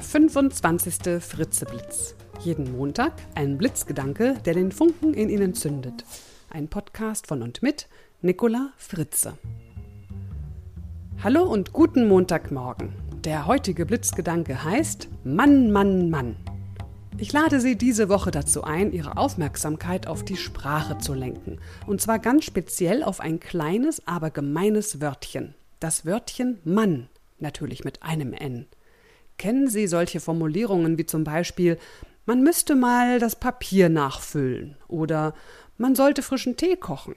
Der 25. Fritzeblitz. Jeden Montag ein Blitzgedanke, der den Funken in Ihnen zündet. Ein Podcast von und mit Nicola Fritze. Hallo und guten Montagmorgen. Der heutige Blitzgedanke heißt Mann, Mann, Mann. Ich lade Sie diese Woche dazu ein, Ihre Aufmerksamkeit auf die Sprache zu lenken. Und zwar ganz speziell auf ein kleines, aber gemeines Wörtchen. Das Wörtchen Mann, natürlich mit einem N. Kennen Sie solche Formulierungen wie zum Beispiel man müsste mal das Papier nachfüllen oder man sollte frischen Tee kochen?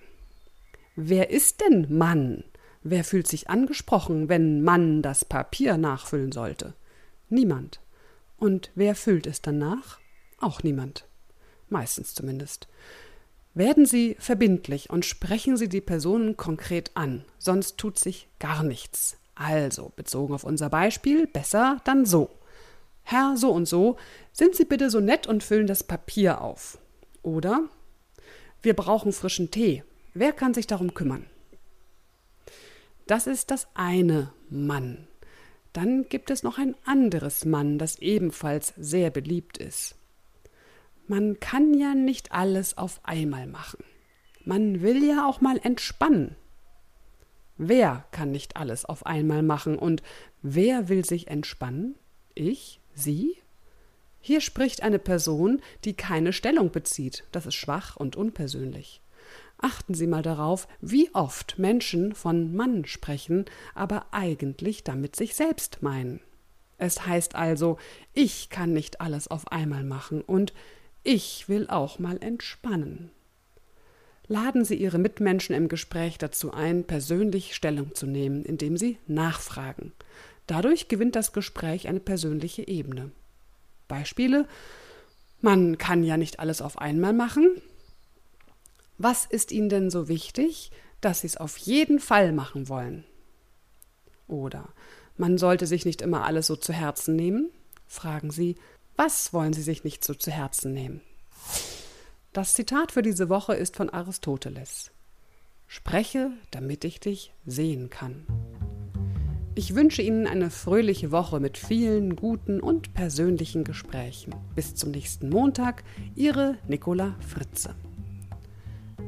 Wer ist denn Mann? Wer fühlt sich angesprochen, wenn Mann das Papier nachfüllen sollte? Niemand. Und wer füllt es dann nach? Auch niemand. Meistens zumindest. Werden Sie verbindlich und sprechen Sie die Personen konkret an, sonst tut sich gar nichts. Also, bezogen auf unser Beispiel, besser dann so. Herr so und so, sind Sie bitte so nett und füllen das Papier auf. Oder wir brauchen frischen Tee. Wer kann sich darum kümmern? Das ist das eine Mann. Dann gibt es noch ein anderes Mann, das ebenfalls sehr beliebt ist. Man kann ja nicht alles auf einmal machen. Man will ja auch mal entspannen. Wer kann nicht alles auf einmal machen und wer will sich entspannen? Ich? Sie? Hier spricht eine Person, die keine Stellung bezieht. Das ist schwach und unpersönlich. Achten Sie mal darauf, wie oft Menschen von Mann sprechen, aber eigentlich damit sich selbst meinen. Es heißt also, ich kann nicht alles auf einmal machen und ich will auch mal entspannen. Laden Sie Ihre Mitmenschen im Gespräch dazu ein, persönlich Stellung zu nehmen, indem Sie nachfragen. Dadurch gewinnt das Gespräch eine persönliche Ebene. Beispiele Man kann ja nicht alles auf einmal machen. Was ist Ihnen denn so wichtig, dass Sie es auf jeden Fall machen wollen? Oder man sollte sich nicht immer alles so zu Herzen nehmen? Fragen Sie, was wollen Sie sich nicht so zu Herzen nehmen? Das Zitat für diese Woche ist von Aristoteles. Spreche, damit ich dich sehen kann. Ich wünsche Ihnen eine fröhliche Woche mit vielen guten und persönlichen Gesprächen. Bis zum nächsten Montag, Ihre Nicola Fritze.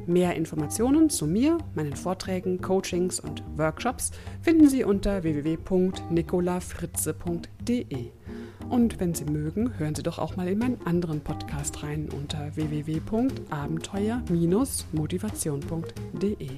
Mehr Informationen zu mir, meinen Vorträgen, Coachings und Workshops finden Sie unter www.nicolafritze.de. Und wenn Sie mögen, hören Sie doch auch mal in meinen anderen Podcast rein unter www.abenteuer-motivation.de.